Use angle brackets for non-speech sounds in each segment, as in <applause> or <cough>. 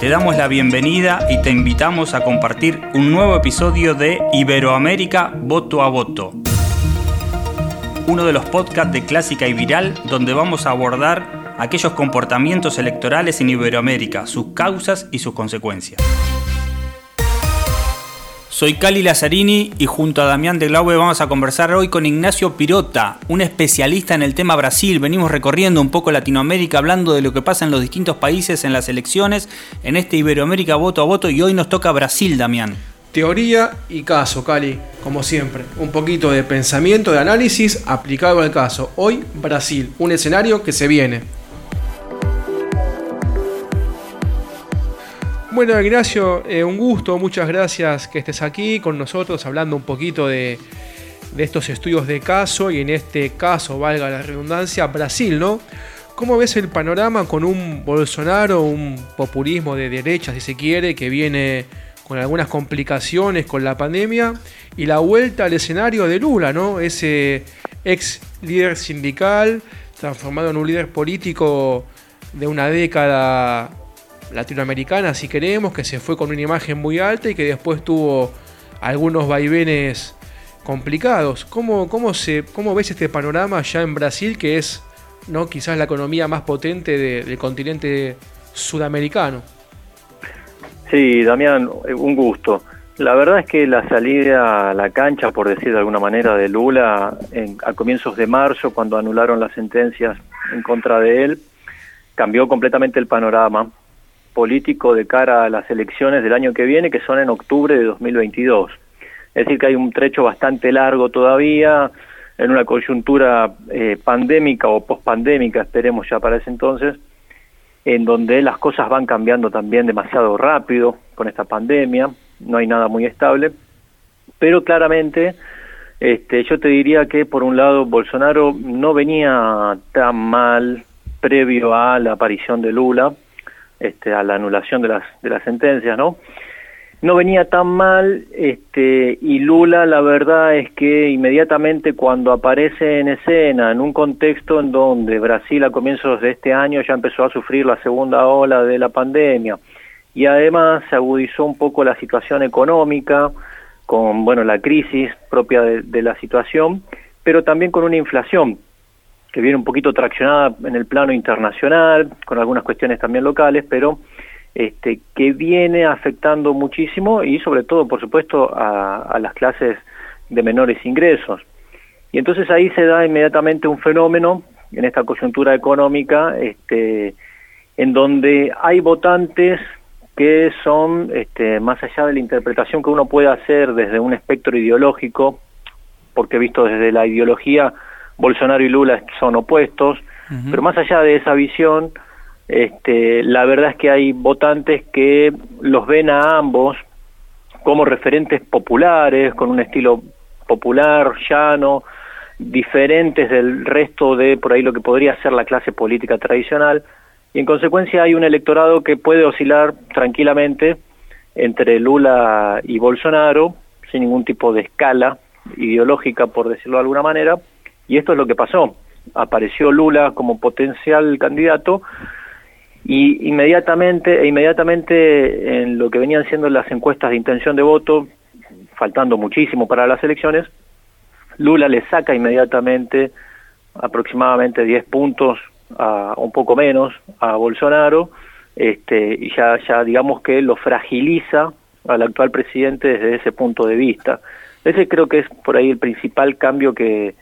Te damos la bienvenida y te invitamos a compartir un nuevo episodio de Iberoamérica Voto a Voto. Uno de los podcasts de Clásica y Viral donde vamos a abordar aquellos comportamientos electorales en Iberoamérica, sus causas y sus consecuencias. Soy Cali Lazzarini y junto a Damián de Glaube vamos a conversar hoy con Ignacio Pirota, un especialista en el tema Brasil. Venimos recorriendo un poco Latinoamérica hablando de lo que pasa en los distintos países en las elecciones, en este Iberoamérica voto a voto y hoy nos toca Brasil, Damián. Teoría y caso, Cali, como siempre. Un poquito de pensamiento, de análisis aplicado al caso. Hoy Brasil, un escenario que se viene. Bueno, Ignacio, eh, un gusto, muchas gracias que estés aquí con nosotros hablando un poquito de, estos estudios de caso y en este caso, valga la redundancia, Brasil, ¿no? ¿Cómo ves el panorama con un Bolsonaro, un populismo de derecha, si se quiere, que viene con algunas complicaciones con la pandemia y la vuelta al escenario de Lula, ¿no? Ese ex líder sindical transformado en un líder político de una década latinoamericana, si queremos, que se fue con una imagen muy alta y que después tuvo algunos vaivenes complicados. ¿Cómo, cómo, se, cómo ves este panorama ya en Brasil, que es no quizás la economía más potente del continente sudamericano? Sí, Damián, un gusto. La verdad es que la salida a la cancha, por decir de alguna manera, de Lula a comienzos de marzo, cuando anularon las sentencias en contra de él, cambió completamente el panorama político de cara a las elecciones del año que viene, que son en octubre de 2022. Es decir, que hay un trecho bastante largo todavía, en una coyuntura eh, pandémica o pospandémica, esperemos ya para ese entonces, en donde las cosas van cambiando también demasiado rápido con esta pandemia, no hay nada muy estable, pero claramente este, yo te diría que por un lado Bolsonaro no venía tan mal previo a la aparición de Lula, este, a la anulación de las, de las sentencias, ¿no? No venía tan mal, este, y Lula la verdad es que inmediatamente cuando aparece en escena, en un contexto en donde Brasil a comienzos de este año ya empezó a sufrir la segunda ola de la pandemia, y además se agudizó un poco la situación económica, con bueno la crisis propia de la situación, pero también con una inflación que viene un poquito traccionada en el plano internacional, con algunas cuestiones también locales, pero este, que viene afectando muchísimo y sobre todo, por supuesto, a, las clases de menores ingresos. Y entonces ahí se da inmediatamente un fenómeno en esta coyuntura económica, este, en donde hay votantes que son, este, más allá de la interpretación que uno puede hacer desde un espectro ideológico, porque visto desde la ideología, Bolsonaro y Lula son opuestos, pero más allá de esa visión, este, la verdad es que hay votantes que los ven a ambos como referentes populares, con un estilo popular, llano, diferentes del resto de por ahí lo que podría ser la clase política tradicional, y en consecuencia hay un electorado que puede oscilar tranquilamente entre Lula y Bolsonaro, sin ningún tipo de escala ideológica, por decirlo de alguna manera, y esto es lo que pasó. Apareció Lula como potencial candidato y inmediatamente, e inmediatamente en lo que venían siendo las encuestas de intención de voto, faltando muchísimo para las elecciones, Lula le saca inmediatamente aproximadamente 10 puntos, a, un poco menos, a Bolsonaro, este, y ya, ya digamos que lo fragiliza al actual presidente desde ese punto de vista. Ese creo que es por ahí el principal cambio que,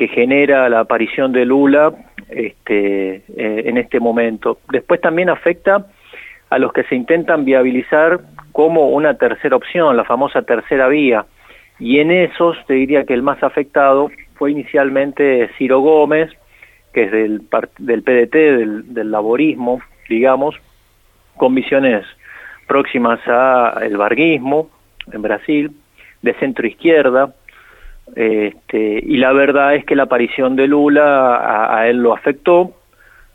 que genera la aparición de Lula este, eh, en este momento. Después también afecta a los que se intentan viabilizar como una tercera opción, la famosa tercera vía. Y en esos te diría que el más afectado fue inicialmente Ciro Gómez, que es del, del PDT, del, del laborismo, digamos, con visiones próximas a el varguismo en Brasil, de centro izquierda, este, y la verdad es que la aparición de Lula a, él lo afectó.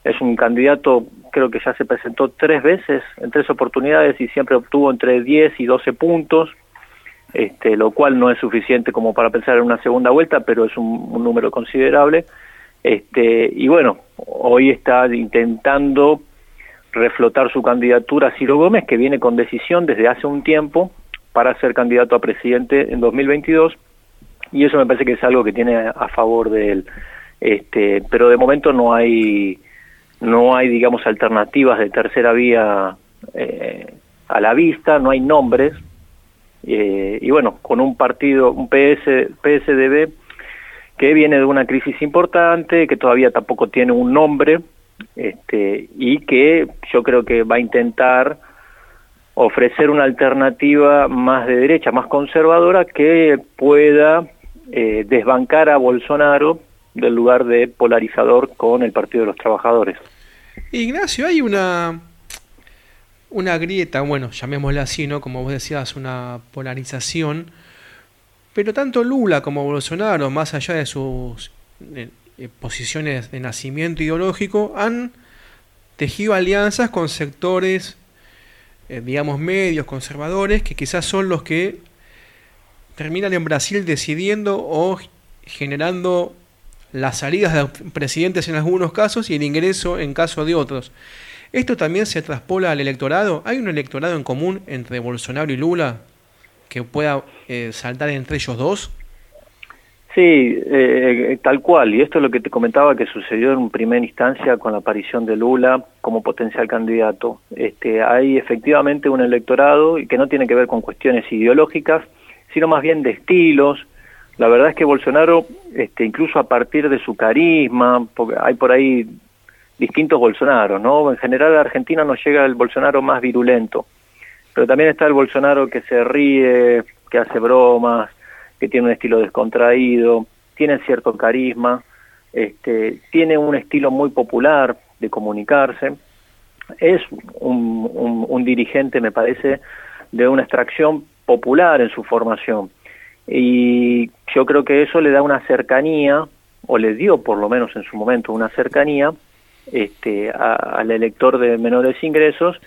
Es un candidato, creo que ya se presentó tres veces, en tres oportunidades, y siempre obtuvo entre 10 y 12 puntos, este, lo cual no es suficiente como para pensar en una segunda vuelta, pero es un, número considerable. Este, y bueno, hoy está intentando reflotar su candidatura a Ciro Gómez, que viene con decisión desde hace un tiempo para ser candidato a presidente en 2022, y eso me parece que es algo que tiene a favor de él. Este, pero de momento no hay, no hay, digamos, alternativas de tercera vía eh, a la vista, no hay nombres, eh, y bueno, con un partido, un PS, PSDB, que viene de una crisis importante, que todavía tampoco tiene un nombre, este, y que yo creo que va a intentar ofrecer una alternativa más de derecha, más conservadora, que pueda eh, desbancar a Bolsonaro del lugar de polarizador con el Partido de los Trabajadores. Ignacio, hay una, una grieta, bueno, llamémosla así, ¿no? Como vos decías, una polarización, pero tanto Lula como Bolsonaro, más allá de sus posiciones de nacimiento ideológico, han tejido alianzas con sectores, eh, digamos, medios conservadores, que quizás son los que terminan en Brasil decidiendo o generando las salidas de presidentes en algunos casos y el ingreso en caso de otros. ¿Esto también se traspola al electorado? ¿Hay un electorado en común entre Bolsonaro y Lula que pueda eh, saltar entre ellos dos? Sí, eh, tal cual, y esto es lo que te comentaba que sucedió en primera instancia con la aparición de Lula como potencial candidato. Este, hay efectivamente un electorado que no tiene que ver con cuestiones ideológicas, sino más bien de estilos. La verdad es que Bolsonaro, este, incluso a partir de su carisma, porque hay por ahí distintos Bolsonaros, ¿no? En general a Argentina nos llega el Bolsonaro más virulento, pero también está el Bolsonaro que se ríe, que hace bromas, que tiene un estilo descontraído, tiene cierto carisma, este, tiene un estilo muy popular de comunicarse, es un, un, dirigente, me parece, de una extracción popular en su formación. Y yo creo que eso le da una cercanía, o le dio por lo menos en su momento una cercanía este, al elector de menores ingresos,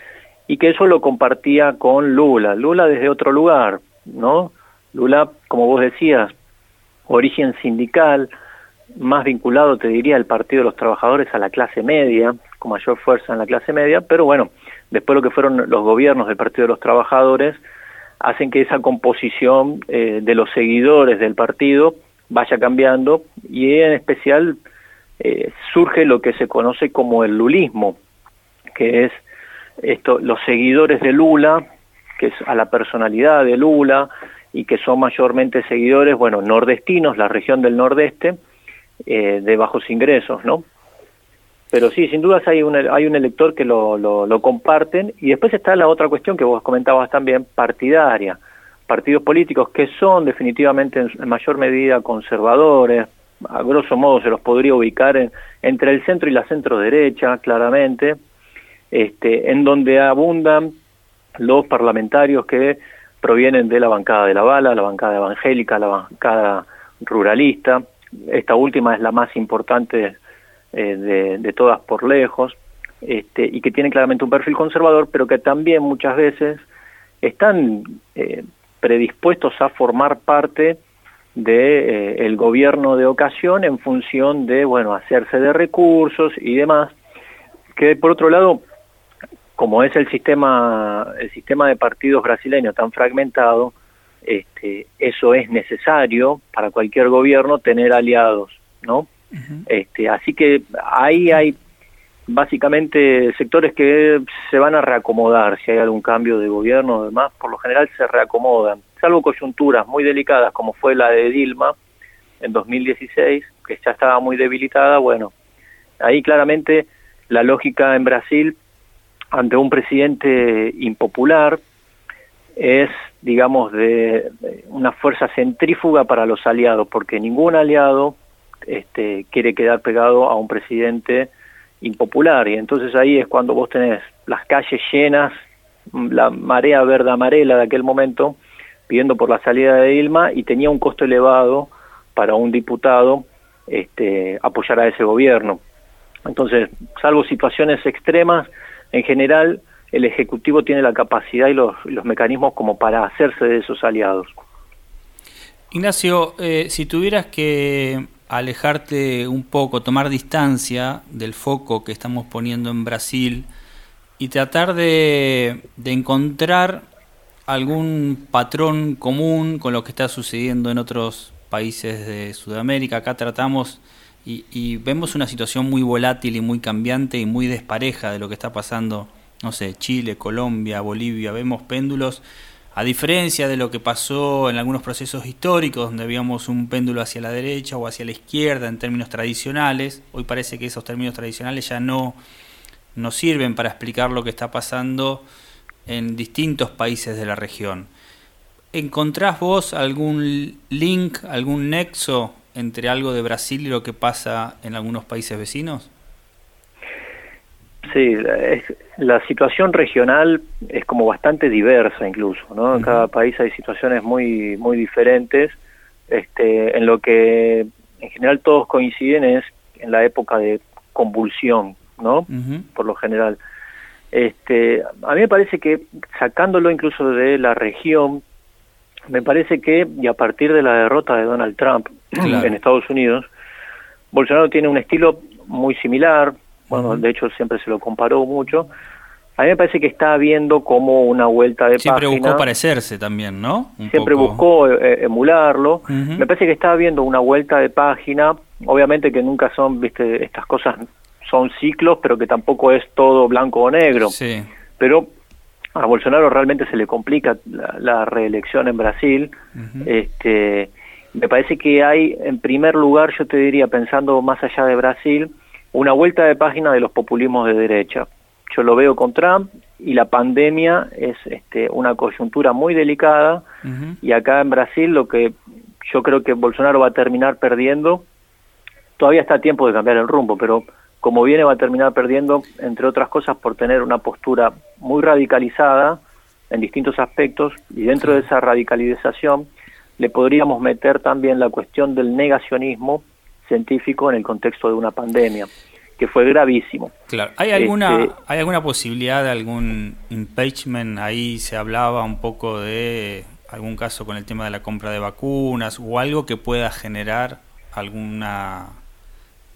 y que eso lo compartía con Lula. Lula desde otro lugar, ¿no? Lula, como vos decías, origen sindical, más vinculado, te diría, al Partido de los Trabajadores a la clase media, con mayor fuerza en la clase media, pero bueno, después lo que fueron los gobiernos del Partido de los Trabajadores hacen que esa composición eh, de los seguidores del partido vaya cambiando y en especial eh, surge lo que se conoce como el lulismo, que es esto, los seguidores de Lula, que es a la personalidad de Lula, y que son mayormente seguidores, bueno, nordestinos, la región del nordeste, eh, de bajos ingresos, ¿no? Pero sí, sin dudas hay un, hay un elector que lo, lo, comparten y después está la otra cuestión que vos comentabas también, partidaria. Partidos políticos que son definitivamente en, mayor medida conservadores, a grosso modo se los podría ubicar en, entre el centro y la centro derecha, claramente, este, en donde abundan los parlamentarios que provienen de la bancada de la bala, la bancada evangélica, la bancada ruralista. Esta última es la más importante eh, de, todas por lejos, este, y que tiene claramente un perfil conservador, pero que también muchas veces están eh, predispuestos a formar parte de eh, el gobierno de ocasión en función de bueno hacerse de recursos y demás que por otro lado como es el sistema, el sistema de partidos brasileños tan fragmentado, este, eso es necesario para cualquier gobierno tener aliados, ¿no? Este, así que ahí hay básicamente sectores que se van a reacomodar si hay algún cambio de gobierno, demás, por lo general se reacomodan, salvo coyunturas muy delicadas como fue la de Dilma en 2016, que ya estaba muy debilitada, bueno, ahí claramente la lógica en Brasil ante un presidente impopular es, digamos, de una fuerza centrífuga para los aliados, porque ningún aliado este, quiere quedar pegado a un presidente impopular. Y entonces ahí es cuando vos tenés las calles llenas, la marea verde amarela de aquel momento, pidiendo por la salida de Dilma y tenía un costo elevado para un diputado este, apoyar a ese gobierno. Entonces, salvo situaciones extremas, en general el Ejecutivo tiene la capacidad y los, mecanismos como para hacerse de esos aliados. Ignacio, eh, si tuvieras que alejarte un poco, tomar distancia del foco que estamos poniendo en Brasil y tratar de, de encontrar algún patrón común con lo que está sucediendo en otros países de Sudamérica. Acá tratamos y, vemos una situación muy volátil y muy cambiante y muy despareja de lo que está pasando, no sé, Chile, Colombia, Bolivia. Vemos péndulos, a diferencia de lo que pasó en algunos procesos históricos, donde habíamos un péndulo hacia la derecha o hacia la izquierda en términos tradicionales, hoy parece que esos términos tradicionales ya no, no sirven para explicar lo que está pasando en distintos países de la región. ¿Encontrás vos algún link, algún nexo entre algo de Brasil y lo que pasa en algunos países vecinos? Sí, la situación regional es como bastante diversa incluso, ¿no? En cada país hay situaciones muy muy diferentes. Este, en lo que en general todos coinciden es en la época de convulsión, ¿no? Por lo general. Este, a mí me parece que sacándolo incluso de la región, me parece que, y a partir de la derrota de Donald Trump <clears throat> en Estados Unidos, Bolsonaro tiene un estilo muy similar, bueno, de hecho siempre se lo comparó mucho. A mí me parece que está viendo como una vuelta de siempre buscó parecerse también, ¿no? siempre buscó eh, emularlo. Me parece que está viendo una vuelta de página. Obviamente que nunca son, viste, estas cosas son ciclos, pero que tampoco es todo blanco o negro. Sí. Pero a Bolsonaro realmente se le complica la, reelección en Brasil. este, me parece que hay, en primer lugar, yo te diría, pensando más allá de Brasil, una vuelta de página de los populismos de derecha. Yo lo veo con Trump y la pandemia es este, una coyuntura muy delicada. Y acá en Brasil lo que yo creo que Bolsonaro va a terminar perdiendo, todavía está a tiempo de cambiar el rumbo, pero como viene va a terminar perdiendo, entre otras cosas, por tener una postura muy radicalizada en distintos aspectos y dentro de esa radicalización le podríamos meter también la cuestión del negacionismo científico en el contexto de una pandemia que fue gravísimo. Claro, ¿hay alguna este, hay alguna posibilidad de algún impeachment? Ahí se hablaba un poco de algún caso con el tema de la compra de vacunas o algo que pueda generar alguna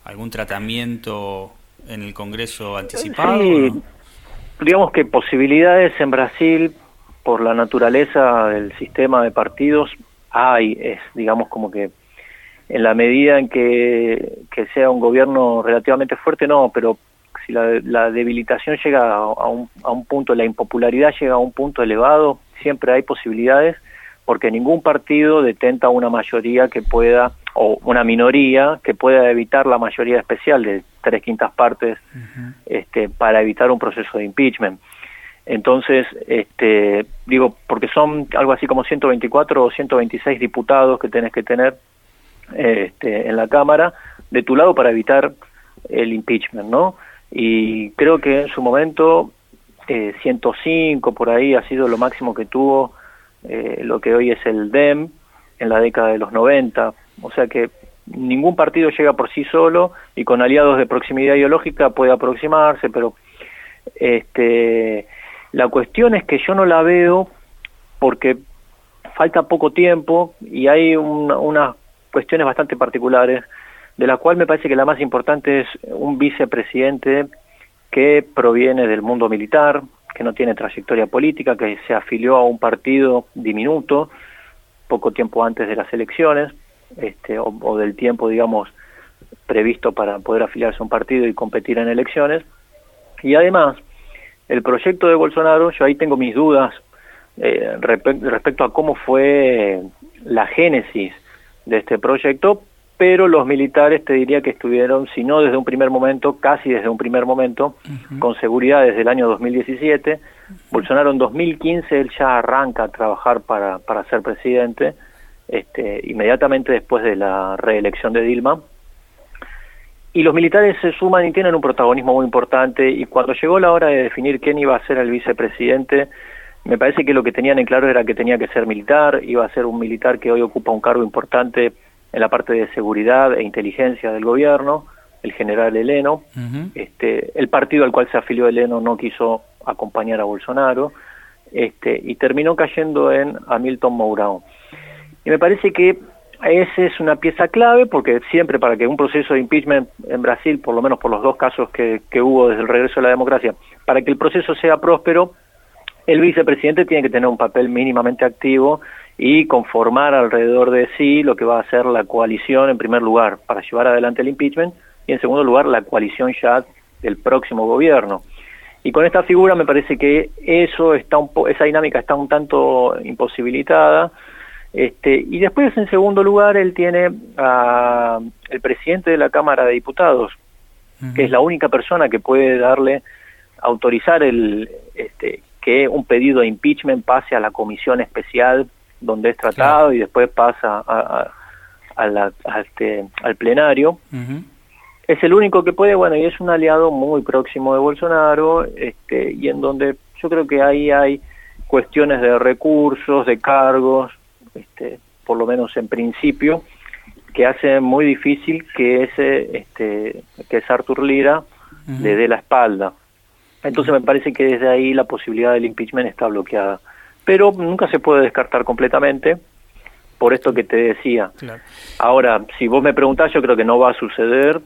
algún tratamiento en el Congreso anticipado? Sí, digamos que posibilidades en Brasil, por la naturaleza del sistema de partidos, hay, es digamos como que en la medida en que, sea un gobierno relativamente fuerte, no, pero si la, debilitación llega a un, a un punto, la impopularidad llega a un punto elevado, siempre hay posibilidades, porque ningún partido detenta una mayoría que pueda o una minoría que pueda evitar la mayoría especial de tres quintas partes este, para evitar un proceso de impeachment. Entonces, este, digo, porque son algo así como 124 o 126 diputados que tenés que tener este, en la Cámara de tu lado para evitar el impeachment, ¿no? Y creo que en su momento eh, 105 por ahí ha sido lo máximo que tuvo eh, lo que hoy es el DEM en la década de los 90, o sea que ningún partido llega por sí solo y con aliados de proximidad ideológica puede aproximarse, pero este, la cuestión es que yo no la veo porque falta poco tiempo y hay unas cuestiones bastante particulares, de la cual me parece que la más importante es un vicepresidente que proviene del mundo militar, que no tiene trayectoria política, que se afilió a un partido diminuto poco tiempo antes de las elecciones, este, o, del tiempo, digamos, previsto para poder afiliarse a un partido y competir en elecciones. Y además, el proyecto de Bolsonaro, yo ahí tengo mis dudas eh, respecto a cómo fue la génesis de este proyecto, pero los militares te diría que estuvieron, si no desde un primer momento, casi desde un primer momento, con seguridad desde el año 2017. Bolsonaro en 2015 él ya arranca a trabajar para, para ser presidente, este, inmediatamente después de la reelección de Dilma. Y los militares se suman y tienen un protagonismo muy importante y cuando llegó la hora de definir quién iba a ser el vicepresidente, me parece que lo que tenían en claro era que tenía que ser militar, iba a ser un militar que hoy ocupa un cargo importante en la parte de seguridad e inteligencia del gobierno, el general Heleno. este, el partido al cual se afilió Heleno no quiso acompañar a Bolsonaro este, y terminó cayendo en Hamilton Mourão. Y me parece que esa es una pieza clave porque siempre para que un proceso de impeachment en Brasil, por lo menos por los dos casos que, que hubo desde el regreso de la democracia, para que el proceso sea próspero, el vicepresidente tiene que tener un papel mínimamente activo y conformar alrededor de sí lo que va a ser la coalición en primer lugar para llevar adelante el impeachment y en segundo lugar la coalición ya del próximo gobierno. Y con esta figura me parece que eso está un esa dinámica está un tanto imposibilitada. Este, y después, en segundo lugar, él tiene a el presidente de la Cámara de Diputados, que es la única persona que puede darle, autorizar el, este, que un pedido de impeachment pase a la comisión especial donde es tratado y después pasa a, este, al plenario. Es el único que puede, bueno, y es un aliado muy próximo de Bolsonaro, este, y en donde yo creo que ahí hay cuestiones de recursos, de cargos, este, por lo menos en principio, que hace muy difícil que ese, este, que es Artur Lira le dé la espalda. Entonces me parece que desde ahí la posibilidad del impeachment está bloqueada. Pero nunca se puede descartar completamente por esto que te decía. Ahora, si vos me preguntás, yo creo que no va a suceder.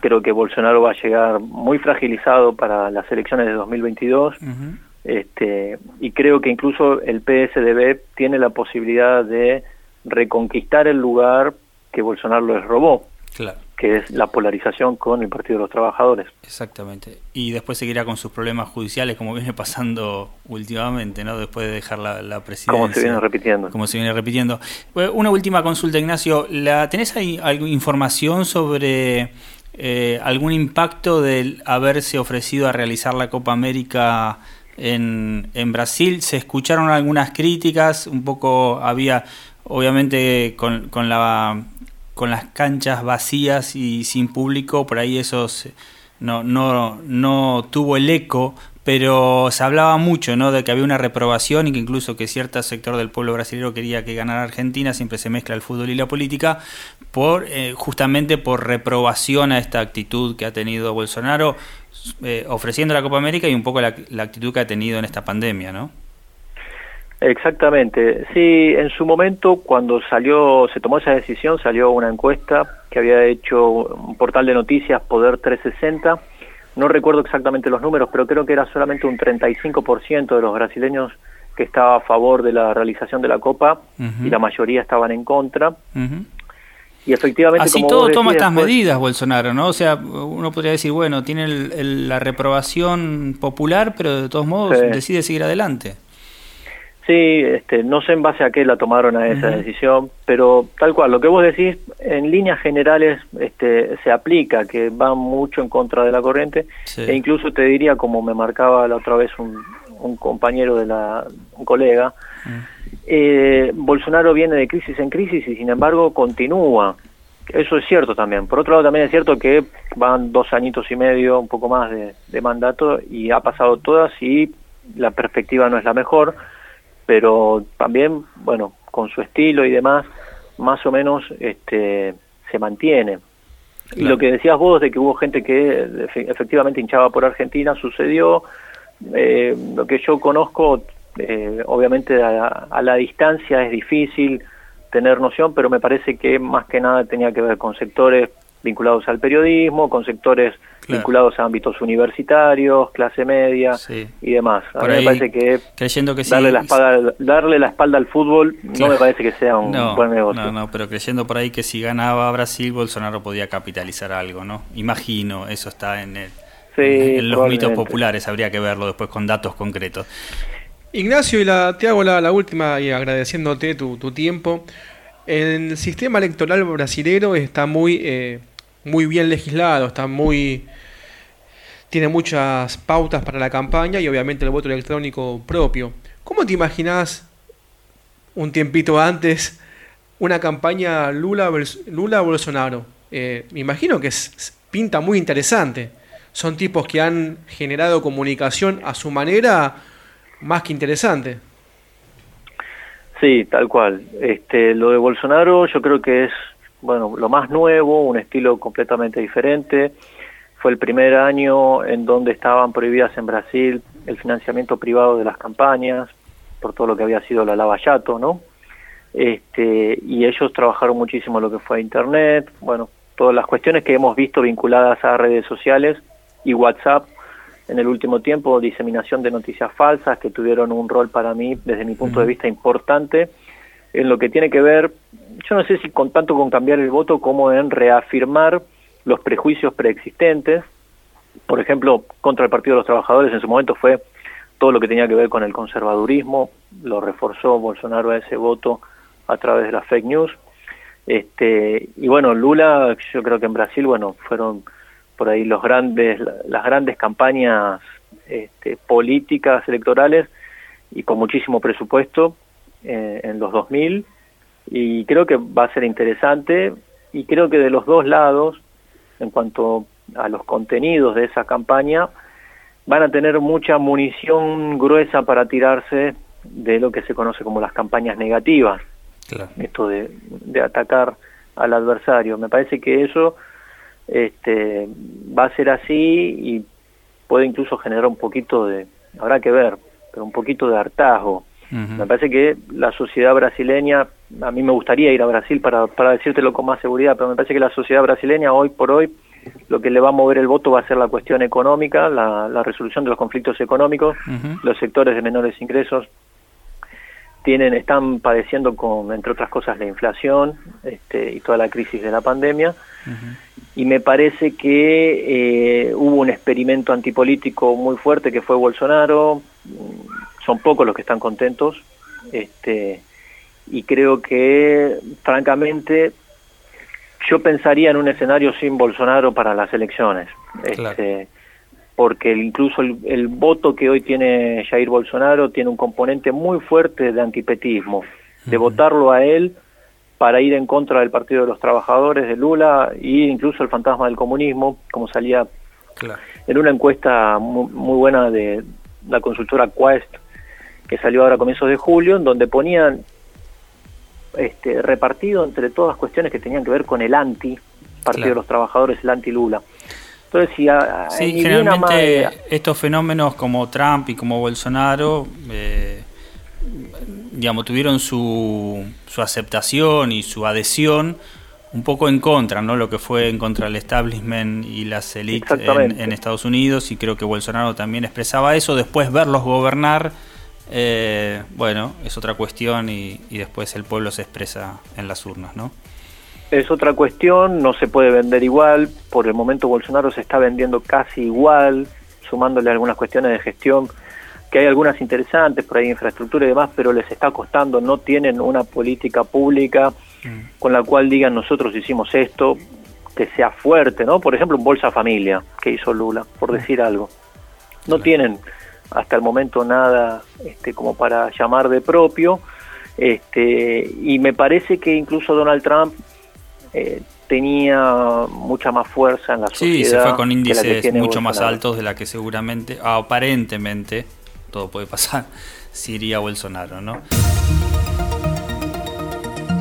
Creo que Bolsonaro va a llegar muy fragilizado para las elecciones de 2022. este, y creo que incluso el PSDB tiene la posibilidad de reconquistar el lugar que Bolsonaro les robó. Claro que es la polarización con el Partido de los Trabajadores. Exactamente. Y después seguirá con sus problemas judiciales, como viene pasando últimamente, ¿no? Después de dejar la, presidencia. Como se viene repitiendo. Como se viene repitiendo. Una última consulta, Ignacio. ¿La, ¿Tenés ahí alguna información sobre eh, algún impacto del haberse ofrecido a realizar la Copa América en, en Brasil? Se escucharon algunas críticas, un poco había, obviamente, con, con la con las canchas vacías y sin público, por ahí eso no, no, no tuvo el eco, pero se hablaba mucho ¿no? de que había una reprobación y que incluso que cierto sector del pueblo brasileño quería que ganara Argentina, siempre se mezcla el fútbol y la política, por eh, justamente por reprobación a esta actitud que ha tenido Bolsonaro, eh, ofreciendo la Copa América y un poco la, la actitud que ha tenido en esta pandemia, ¿no? Exactamente, sí, en su momento cuando salió, se tomó esa decisión, salió una encuesta que había hecho un portal de noticias Poder 360, no recuerdo exactamente los números, pero creo que era solamente un 35% de los brasileños que estaba a favor de la realización de la Copa y la mayoría estaban en contra. Y efectivamente, Así todo toma estas medidas, Bolsonaro, ¿no? O sea, uno podría decir, bueno, tiene la reprobación popular, pero de todos modos decide seguir adelante. Sí, este, no sé en base a qué la tomaron a esa decisión, pero tal cual, lo que vos decís en líneas generales este, se aplica, que va mucho en contra de la corriente, e incluso te diría, como me marcaba la otra vez un, un compañero de la, un colega, eh, Bolsonaro viene de crisis en crisis y sin embargo continúa. Eso es cierto también. Por otro lado, también es cierto que van dos añitos y medio, un poco más de, de mandato y ha pasado todas y la perspectiva no es la mejor pero también, bueno, con su estilo y demás, más o menos este, se mantiene. Y lo que decías vos de que hubo gente que efectivamente hinchaba por Argentina, sucedió. Eh, lo que yo conozco, eh, obviamente a, la distancia es difícil tener noción, pero me parece que más que nada tenía que ver con sectores vinculados al periodismo, con sectores vinculados a ámbitos universitarios, clase media y demás. A mí me parece que, creyendo que darle, la espalda, darle la espalda al fútbol no me parece que sea un buen negocio. No, no, pero creyendo por ahí que si ganaba Brasil, Bolsonaro podía capitalizar algo, ¿no? Imagino, eso está en, el, en los mitos populares, habría que verlo después con datos concretos. Ignacio, y la, te hago la, última y agradeciéndote tu, tu tiempo. El sistema electoral brasilero está muy, eh, muy bien legislado, está muy tiene muchas pautas para la campaña y obviamente el voto electrónico propio. ¿Cómo te imaginas un tiempito antes una campaña Lula, Lula? Eh, me imagino que es, pinta muy interesante. Son tipos que han generado comunicación a su manera más que interesante. Sí, tal cual. Este, lo de Bolsonaro yo creo que es, bueno, lo más nuevo, un estilo completamente diferente. Fue el primer año en donde estaban prohibidas en Brasil el financiamiento privado de las campañas, por todo lo que había sido la lavallato, ¿no? Este, y ellos trabajaron muchísimo lo que fue Internet, bueno, todas las cuestiones que hemos visto vinculadas a redes sociales y WhatsApp, en el último tiempo diseminación de noticias falsas que tuvieron un rol para mí, desde mi punto de vista, importante en lo que tiene que ver, yo no sé si con tanto con cambiar el voto como en reafirmar los prejuicios preexistentes, por ejemplo, contra el Partido de los Trabajadores en su momento fue todo lo que tenía que ver con el conservadurismo, lo reforzó Bolsonaro a ese voto a través de las fake news. Este, y bueno, Lula, yo creo que en Brasil, bueno, fueron por ahí los grandes, las grandes campañas este, políticas electorales y con muchísimo presupuesto eh, en los 2000 y creo que va a ser interesante y creo que de los dos lados, en cuanto a los contenidos de esa campaña, van a tener mucha munición gruesa para tirarse de lo que se conoce como las campañas negativas, esto de, de atacar al adversario. Me parece que eso este, va a ser así y puede incluso generar un poquito de, habrá que ver, pero un poquito de hartazgo. Me parece que la sociedad brasileña, a mí me gustaría ir a Brasil para, para decírtelo con más seguridad, pero me parece que la sociedad brasileña hoy por hoy lo que le va a mover el voto va a ser la cuestión económica, la, resolución de los conflictos económicos, los sectores de menores ingresos tienen están padeciendo con entre otras cosas la inflación este, y toda la crisis de la pandemia y me parece que eh, hubo un experimento antipolítico muy fuerte que fue Bolsonaro son pocos los que están contentos este y creo que francamente yo pensaría en un escenario sin Bolsonaro para las elecciones este, porque incluso el, voto que hoy tiene Jair Bolsonaro tiene un componente muy fuerte de antipetismo, de votarlo a él para ir en contra del Partido de los Trabajadores de Lula e incluso el fantasma del comunismo, como salía en una encuesta muy, buena de la consultora Quest, que salió ahora a comienzos de julio, en donde ponían este, repartido entre todas cuestiones que tenían que ver con el anti Partido de los Trabajadores, el anti Lula. Entonces, si sí, generalmente estos fenómenos como Trump y como Bolsonaro, eh, digamos, tuvieron su, su aceptación y su adhesión un poco en contra, ¿no? Lo que fue en contra del establishment y las élites en, Estados Unidos y creo que Bolsonaro también expresaba eso. Después verlos gobernar, eh, bueno, es otra cuestión y, y después el pueblo se expresa en las urnas, ¿no? Es otra cuestión, no se puede vender igual, por el momento Bolsonaro se está vendiendo casi igual, sumándole algunas cuestiones de gestión, que hay algunas interesantes, por ahí infraestructura y demás, pero les está costando, no tienen una política pública mm. con la cual digan nosotros hicimos esto, que sea fuerte, ¿no? Por ejemplo, un Bolsa Familia que hizo Lula, por mm. decir algo. No tienen hasta el momento nada este, como para llamar de propio, este, y me parece que incluso Donald Trump eh, tenía mucha más fuerza en la sociedad. Sí, se fue con índices mucho más altos de la que seguramente, aparentemente, todo puede pasar, <laughs> si iría Bolsonaro, ¿no?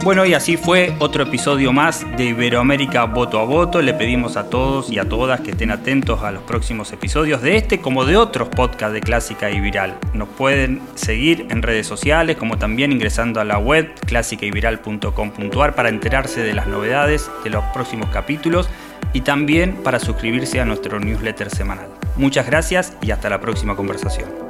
Bueno, y así fue otro episodio más de Iberoamérica Voto a Voto. Le pedimos a todos y a todas que estén atentos a los próximos episodios de este como de otros podcasts de Clásica y Viral. Nos pueden seguir en redes sociales como también ingresando a la web clásicayviral.com.ar para enterarse de las novedades de los próximos capítulos y también para suscribirse a nuestro newsletter semanal. Muchas gracias y hasta la próxima conversación.